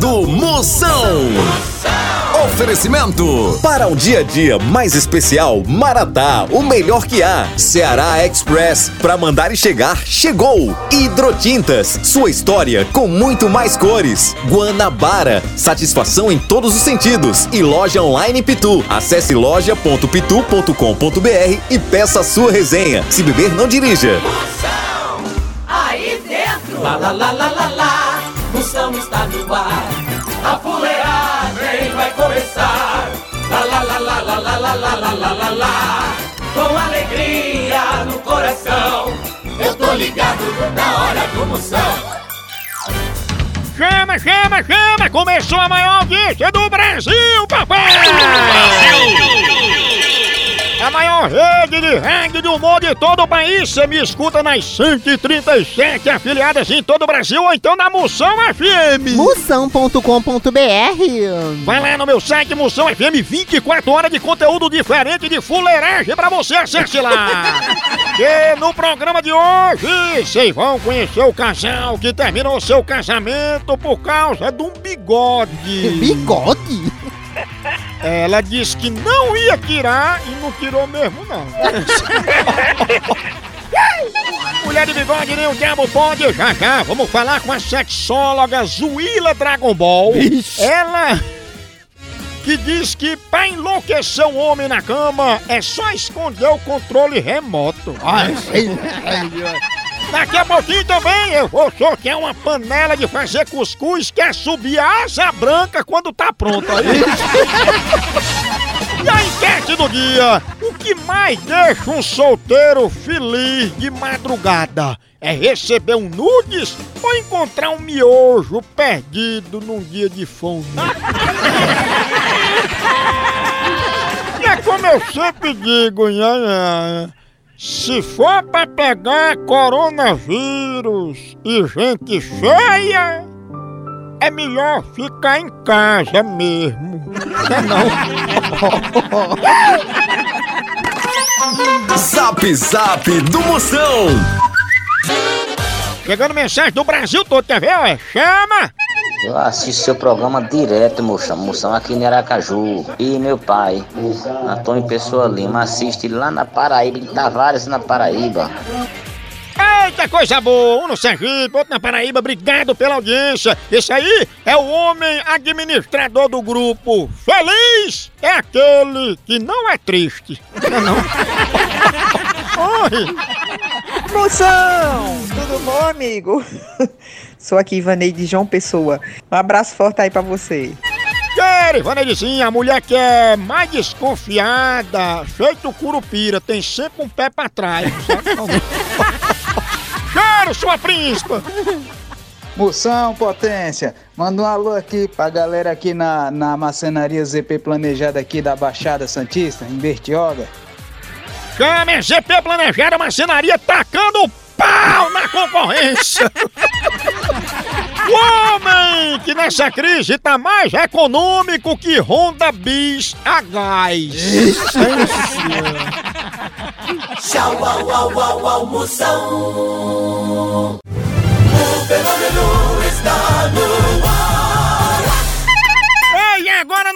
do Moção. Oferecimento. Para um dia a dia mais especial, Maratá, o melhor que há. Ceará Express, para mandar e chegar, chegou. Hidrotintas, sua história com muito mais cores. Guanabara, satisfação em todos os sentidos. E loja online Pitu. Acesse loja.pitu.com.br e peça a sua resenha. Se beber, não dirija. Moção, aí dentro. Lá, lá, lá, lá, lá, lá. Moção está no ar. A fuleagem vai começar. Lá, lá, lá, lá, lá, lá, lá, lá, lá, lá, lá, lá. Com alegria no coração. Eu tô ligado na hora do Moção. Chama, chama, chama! Começou a maior audiência do Brasil, papai! A maior rede de rádio do mundo de todo o país. Você me escuta nas 137 afiliadas em todo o Brasil ou então na Moção FM. Moção.com.br Vai lá no meu site Moção FM, 24 horas de conteúdo diferente de fuleiragem pra você, acesse lá. e no programa de hoje, vocês vão conhecer o casal que terminou seu casamento por causa de um bigode. Bigode? Ela disse que não ia tirar e não tirou mesmo, não. Mulher de bigode nem o diabo pode. Já já, vamos falar com a sexóloga Zuila Dragon Ball. Ela que diz que pra enlouquecer um homem na cama é só esconder o controle remoto. Ai, Daqui a pouquinho também eu vou sortear uma panela de fazer cuscuz que é subir a asa branca quando tá pronta. E a enquete do dia: o que mais deixa um solteiro feliz de madrugada? É receber um nudes ou encontrar um miojo perdido num dia de fome? é como eu sempre digo, nha, nha, se for pra pegar coronavírus e gente feia, é melhor ficar em casa mesmo. Não, Zap Zap do Moção. Chegando mensagem do Brasil todo, quer ver? Chama! Eu assisto seu programa direto, moção, moção aqui em Aracaju. E meu pai, Antônio Pessoa Lima, assiste lá na Paraíba, em Tavares, na Paraíba. Eita coisa boa! Um no Sergipe, outro na Paraíba, obrigado pela audiência. Esse aí é o homem administrador do grupo. Feliz é aquele que não é triste. Não é não? Oi! Moção! Tudo bom, amigo? Sou aqui, Ivanei de João Pessoa. Um abraço forte aí pra você. Quero, Ivanedizinha, a mulher que é mais desconfiada, feito curupira, tem sempre um pé pra trás. Quero, sua príncipa! Moção, potência! Manda um alô aqui pra galera aqui na, na macenaria ZP planejada aqui da Baixada Santista, em Bertioga. Chame a GP Planejada Marcenaria tacando pau na concorrência! O homem que nessa crise tá mais econômico que Honda Bis a gás. Tchau, au, au, au, au, Moção. O fenômeno está no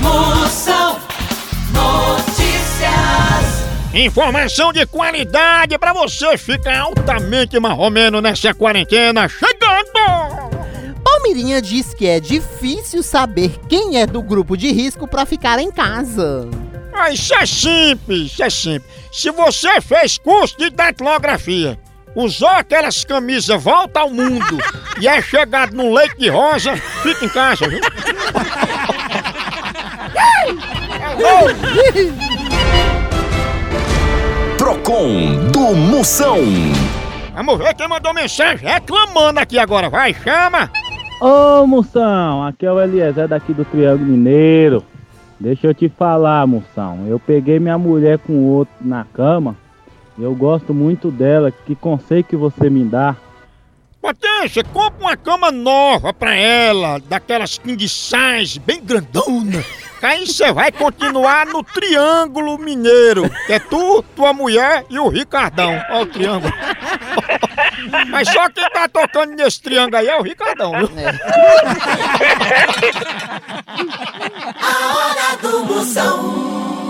Moção Notícias. Informação de qualidade pra você ficar altamente marromeno nessa quarentena. Chegando! Palmirinha diz que é difícil saber quem é do grupo de risco pra ficar em casa. Ah, isso é simples, isso é simples. Se você fez curso de datilografia, usou aquelas camisas volta ao mundo e é chegado num leite de rosa, fica em casa, viu? Procon do Moção. Vamos ver quem mandou mensagem reclamando aqui agora. Vai, chama! Ô Moção, aqui é o Eliezer daqui do Triângulo Mineiro. Deixa eu te falar, Moção. Eu peguei minha mulher com outro na cama. Eu gosto muito dela. Que conselho que você me dá? Potência, compra uma cama nova pra ela, daquelas king size, bem grandona. Aí você vai continuar no Triângulo Mineiro, que é tu, tua mulher e o Ricardão. Ó o triângulo. Mas só quem tá tocando nesse triângulo aí é o Ricardão, viu? A hora do Moção.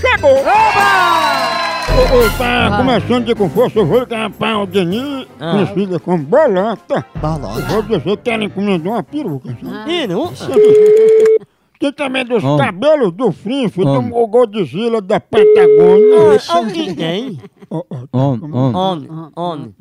chegou! Ô, ô, tá começando de com força, eu vou ligar pra o Denis, conhecida como Bolota. Eu Bolota. vou dizer que ela encomendou uma peruca. sabe? Ih, não? Tem também dos Homem. cabelos do Frinf, do Homem. Godzilla da Patagônia. Alguém tem? Ó, ó, tá Homem, como- homem. Homem, homem.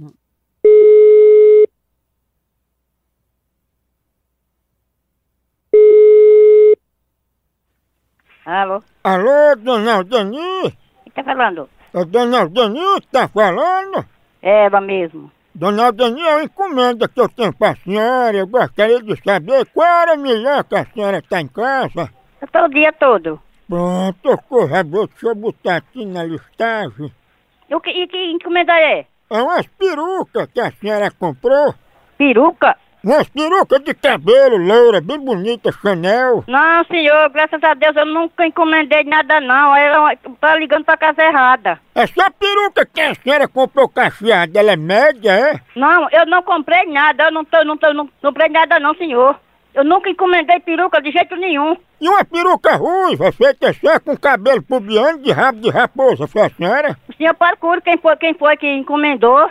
Alô? Alô, Dona Denis? Quem tá falando? É Dona Denis que tá falando? É, ela mesmo. Dona Denis, é uma encomenda que eu tenho pra senhora. Eu gostaria de saber qual hora melhor que a senhora tá em casa. Eu tô o dia todo. Pronto, corredor, deixa eu botar aqui na listagem. E, o que, e que encomenda é? É umas perucas que a senhora comprou. Peruca? Umas perucas de cabelo, loura, bem bonita, Chanel. Não, senhor, graças a Deus eu nunca encomendei nada não. Ela tá ligando pra casa errada. Essa peruca que a senhora comprou cacheada, ela é média, é? Não, eu não comprei nada, eu não tô, não tô, não comprei nada não, senhor. Eu nunca encomendei peruca de jeito nenhum. E uma peruca ruiva, feita só com cabelo pubiano de rabo de raposa, foi a senhora? O senhor procura quem foi, quem foi que encomendou.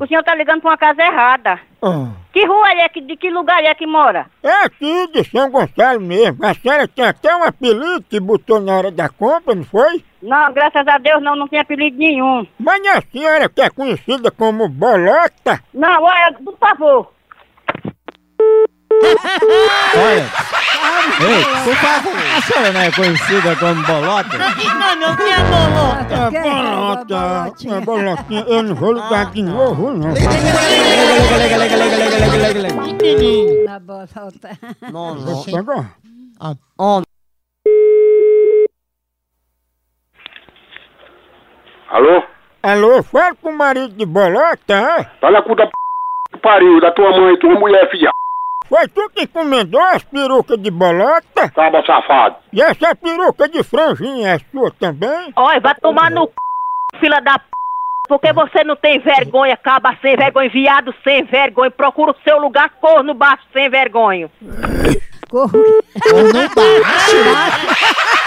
O senhor tá ligando pra uma casa errada. Ah. Que rua é que, de que lugar é que mora? É aqui de São Gonçalo mesmo. A senhora tem até um apelido que botou na hora da compra, não foi? Não, graças a Deus não, não tem apelido nenhum. Mas a senhora que é conhecida como Bolota? Não, olha, por favor. Olha. Ei, por favor. A senhora não é conhecida como Bolota? Não, não, que é bolota. É Bolota. É Bolotinha. Eu não vou ligar de novo, não. Menino. Não, não. Vou pegar. Homem. Alô? Alô, fala com o marido de Bolota, é? Tá na cu da p... pariu, da tua mãe, tua mulher, filha. Foi tu que encomendou as perucas de Bolota? Tava safado. E essa peruca de franjinha é sua também? Olha, vai tomar no c... fila da p... Porque você não tem vergonha, caba sem vergonha, viado sem vergonha. Procura o seu lugar, corno baixo sem vergonha. Ou não bate.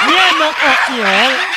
Minha nossa senhora.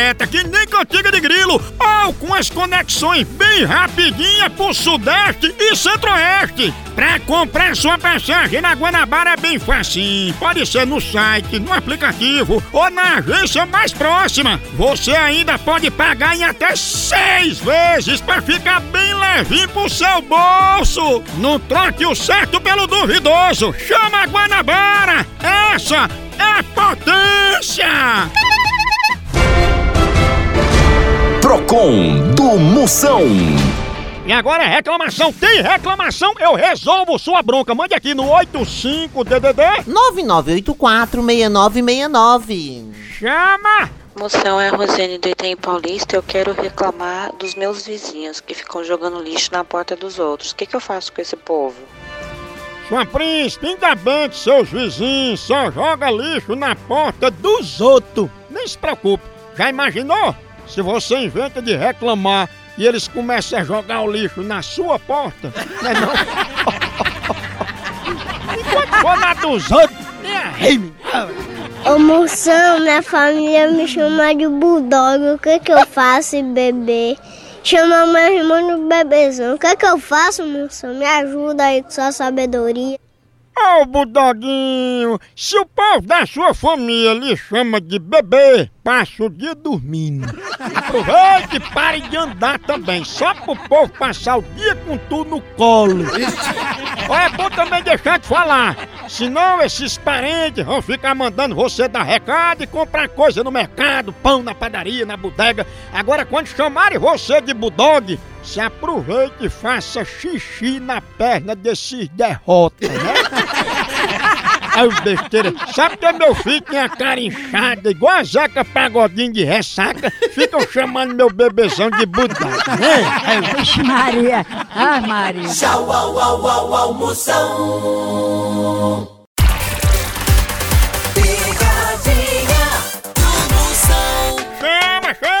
que nem cantiga de grilo, ou com as conexões bem rapidinhas pro Sudeste e Centro-Oeste. Pra comprar sua passagem na Guanabara é bem facinho. Pode ser no site, no aplicativo ou na agência mais próxima. Você ainda pode pagar em até seis vezes pra ficar bem levinho pro seu bolso. Não troque o certo pelo duvidoso. Chama a Guanabara. Essa é potência. Procon do Moção. E agora é reclamação. Tem reclamação? Eu resolvo sua bronca. Mande aqui no 85DDD 9984-6969. Chama! Moção é a Rosane do Itaim Paulista. Eu quero reclamar dos meus vizinhos que ficam jogando lixo na porta dos outros. O que, que eu faço com esse povo? Sua príncipe, ainda bem que seus vizinhos só jogam lixo na porta dos outros. Nem se preocupe. Já imaginou? Se você inventa de reclamar e eles começam a jogar o lixo na sua porta, não é não? Enquanto for na dos outros, nem. Ô moção, minha família me chama de bulldog. O que que eu faço, bebê? Chama meu irmão de bebezão. O que que eu faço, moção? Me ajuda aí com sua sabedoria. Ô, Budoguinho, se o povo da sua família lhe chama de bebê, passa o dia dormindo. Aproveite e pare de andar também, só pro povo passar o dia com tu no colo. Ó, é bom também deixar de falar, senão esses parentes vão ficar mandando você dar recado e comprar coisa no mercado, pão na padaria, na bodega. Agora, quando chamarem você de Budog, se aproveite e faça xixi na perna desses derrotas, né? Aí o besteira, sabe que meu filho tem a cara inchada, igual a Zeca Pagodinho de ressaca, ficam chamando meu bebezão de Budog, né? Vixe Maria. Ah, Maria. Tchau, au, au, au, au, Moção. Picadinha do Moção. Chama, chama!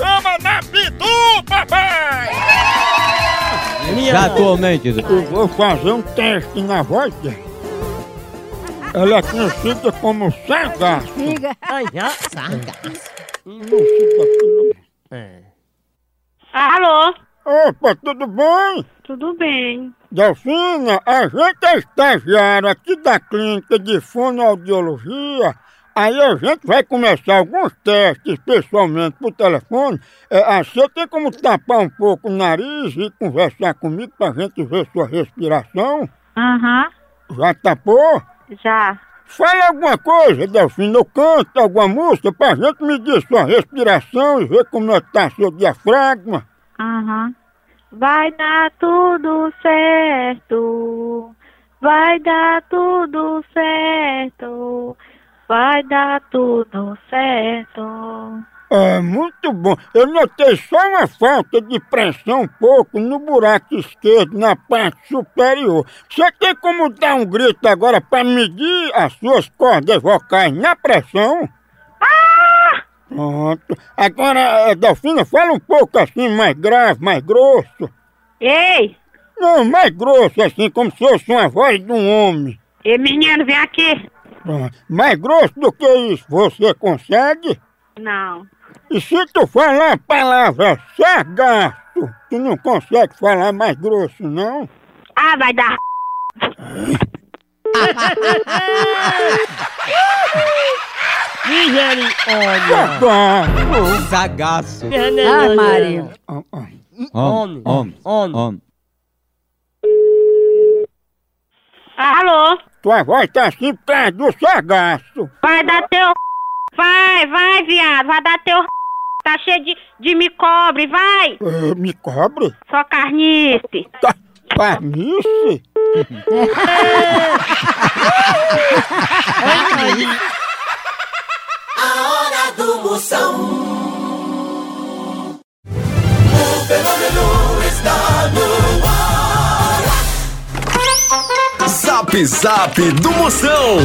chama na Pitu, papai! Já atualmente. Eu vou fazer um teste na voz dela. Ela é conhecida como. Sargaço. Não fica aqui, não. É. Alô? Opa, tudo bem? Tudo bem. Delfina, a gente é estagiário aqui da clínica de fonoaudiologia. Aí a gente vai começar alguns testes pessoalmente por telefone. É, ah, você tem como tapar um pouco o nariz e conversar comigo pra gente ver sua respiração? Aham, Já tapou? já. Fala alguma coisa, Delfina, ou canta alguma música pra gente medir sua respiração e ver como é que tá seu diafragma. Aham. Vai dar tudo certo. Vai dar tudo certo. Vai dar tudo certo. É, muito bom. Eu notei só uma falta de pressão um pouco no buraco esquerdo, na parte superior. Você tem como dar um grito agora para medir as suas cordas vocais na pressão? Pronto. Agora, eh, Delfina, fala um pouco assim, mais grave, mais grosso. Ei! Não, mais grosso, assim, como se fosse uma voz de um homem. Ei, menino, vem aqui. Pronto. Mais grosso do que isso, você consegue? Não. E se tu falar a palavra sargaço, tu não consegue falar mais grosso, não? Ah, vai dar. Sargaço. Zagaço. Ah, Maria. Homem, homem, homem. Alô? Tua voz tá assim por causa do sargaço. Vai dar teu. Vai, vai, viado. Vai dar teu. Tá cheio de, de me cobre, vai. Eh, me cobre? Só carnice. Tá, carnice? A hora do Moção. Zap Zap do Moção.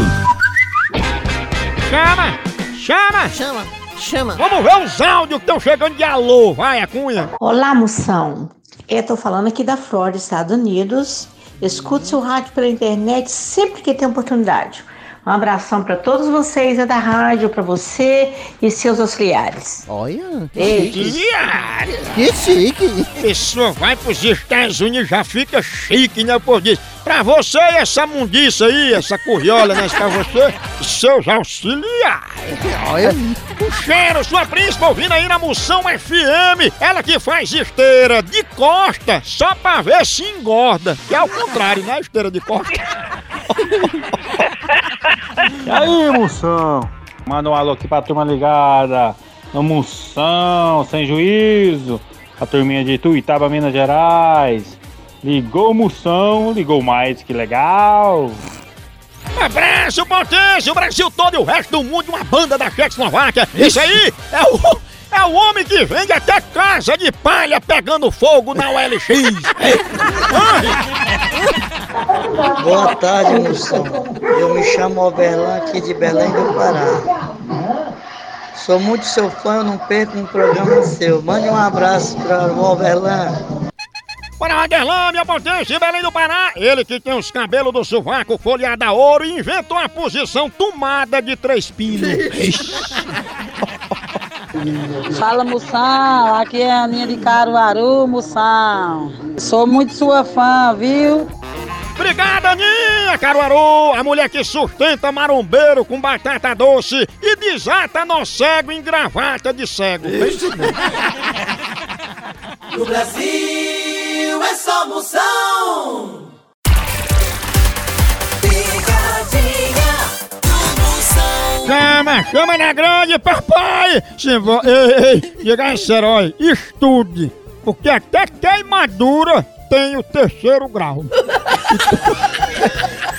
Chama! Chama! Chama, chama. Vamos ver os áudios que estão chegando de alô. Vai, a cunha. Olá, moção. Eu tô falando aqui da Flórida, Estados Unidos. Escute seu rádio pela internet sempre que tem oportunidade. Um abração para todos vocês é da rádio, para você e seus auxiliares. Olha. Diário. Que chique. Pessoa vai pros Estados Unidos já fica chique, né? Por disso. Pra você e essa mundiça aí, essa curriola, né? Pra você e seus auxiliares. Olha. Um cheiro, sua príncipe ouvindo aí na Moção FM. Ela que faz esteira de costa só pra ver se engorda. Que é o contrário, né? Esteira de costa. E aí, moção? Manda um alô aqui pra turma ligada. No moção, sem juízo. A turminha de Tuitaba, Minas Gerais. Ligou o moção, ligou mais, que legal. Um abraço, potência, o Brasil todo e o resto do mundo, uma banda da Tchecoslováquia. Isso aí é o, é o homem que vende até casa de palha pegando fogo na OLX. Boa tarde, moção. Eu me chamo Overlan aqui de Belém do Pará. Sou muito seu fã, eu não perco um programa seu. Mande um abraço para o Overlan. Para Aderlan, minha potência, Belém do Pará. Ele que tem os cabelos do sovaco folheado a ouro e inventou a posição tomada de três pinos. Fala Moção, aqui é a Aninha de Caruaru, Moção. Sou muito sua fã, viu? Obrigada, Aninha Caruaru, a mulher que sustenta marombeiro com batata doce e desata nó cego em gravata de cego. No Brasil é só Moção. Chama, chama na grande, papai! Se vo... Ei, ei, diga esse herói, estude, porque até queimadura tem o terceiro grau.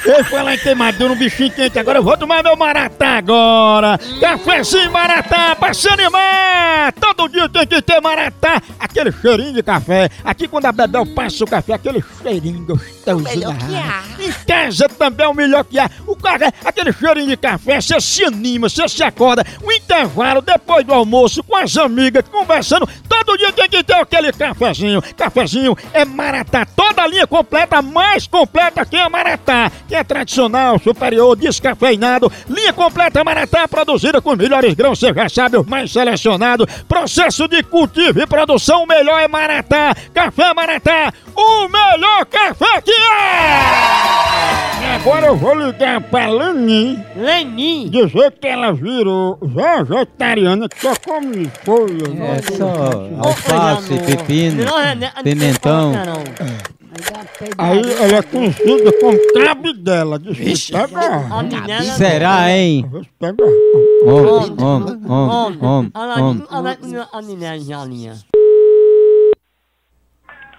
Eu fui lá em queimadura, um bichinho quente, agora eu vou tomar meu maratá agora! Cafézinho maratá pra se animar! Todo dia tem que ter maratá! Aquele cheirinho de café, aqui quando a Bebel passa o café, aquele cheirinho gostoso. melhor da que há. Em casa também é o melhor que há. O cara, aquele cheirinho de café, você se anima, você se acorda. O intervalo, depois do almoço, com as amigas, conversando. Todo dia tem que ter aquele cafezinho. Cafezinho é Maratá. Toda a linha completa, mais completa que a Maratá. Que é tradicional, superior, descafeinado. Linha completa Maratá, produzida com os melhores grãos, você já sabe, os mais selecionados. Processo de cultivo e produção, o melhor é Maratá. Café Maratá, o melhor café que é! Agora eu vou ligar pra Leni. Leni? Dizer que ela virou vegetariana, que só come folha. É só alface, pepino, pimentão. Aí ela é conhecida como cabidela. Diz que pega. Será, hein? Pega. Homem, homem, homem, homem, homem.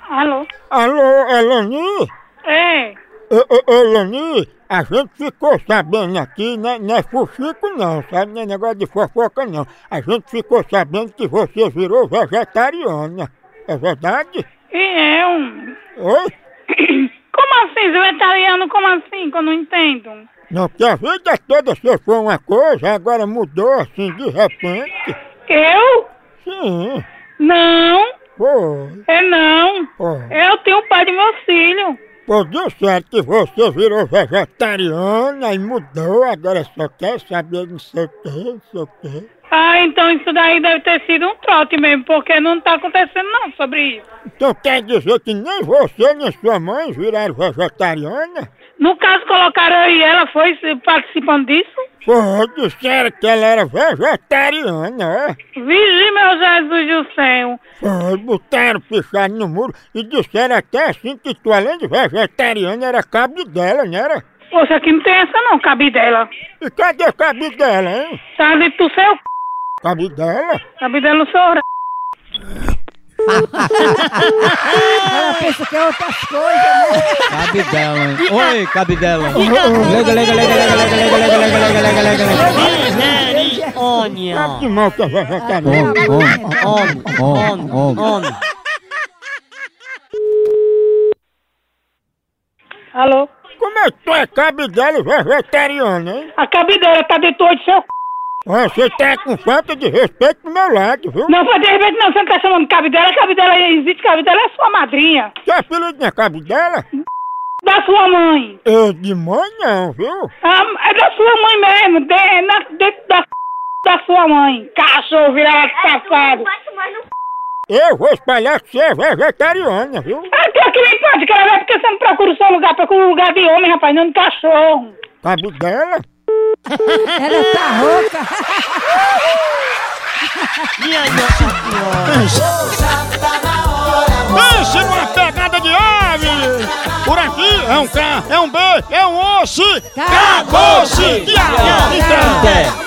Alô? Alô, Elani? É. Ô, ô, ô, Elani, a gente ficou sabendo aqui, né, não é fuxico não, sabe? Não é negócio de fofoca não. A gente ficou sabendo que você virou vegetariana. É verdade? E eu? Oi? Como assim, vegetariano? Como assim? Que eu não entendo. Não, porque a vida toda você foi uma coisa, agora mudou assim de repente. Eu? Sim. Não. Foi. É não. Foi. Eu tenho o pai do meu filho. Pô, deu certo que você virou vegetariana e mudou, agora só quer saber não sei o que, não sei o que. Ah, então isso daí deve ter sido um trote mesmo, porque não tá acontecendo não sobre isso. Então quer dizer que nem você nem sua mãe viraram vegetariana? No caso, colocaram e ela, foi participando disso? Pô, disseram que ela era vegetariana, é? Vigi, meu Jesus do céu. Foi, botaram pichado no muro e disseram até assim que tu, além de vegetariana, era cabo dela, não era? Poxa, aqui não tem essa não, cabe dela. E cadê cabo dela, hein? Tá dentro do seu c... Cabo dela? Cabe dela no seu r... Ela pensa que é outras coisas, né? Cabidela. Oi, Cabidela. Lega, lega, lega, lega, lega, lega, lega, lega, lega, lega, lega. Sabe que mal que é vegetariana? Homem, homem, homem, homem. Alô? Como é que tu é cabo dela e vegetariana, hein? A cabe dela tá dentro do seu c... Você tá com falta de respeito do meu lado, viu? Não, foi de repente não, você não tá chamando cabe dela, cabe dela existe, cabe dela é sua madrinha. Que apelido não é cabo dela? Da sua mãe. Eu de mãe não, viu? Ah, é da sua mãe mesmo, de, na, dentro da c... da sua mãe. Cachorro virado safado. Eu vou espalhar que você é vegetariana, viu? Ah, que aqui nem pode, cara, vai porque você não procura o seu lugar, procura um lugar de homem, rapaz, não de cachorro. Cabo dela? Ela tá rouca. Minha nossa Pense numa pegada de ave! Por aqui é um K, é um B, é um osso! Acabou-se! Senhora.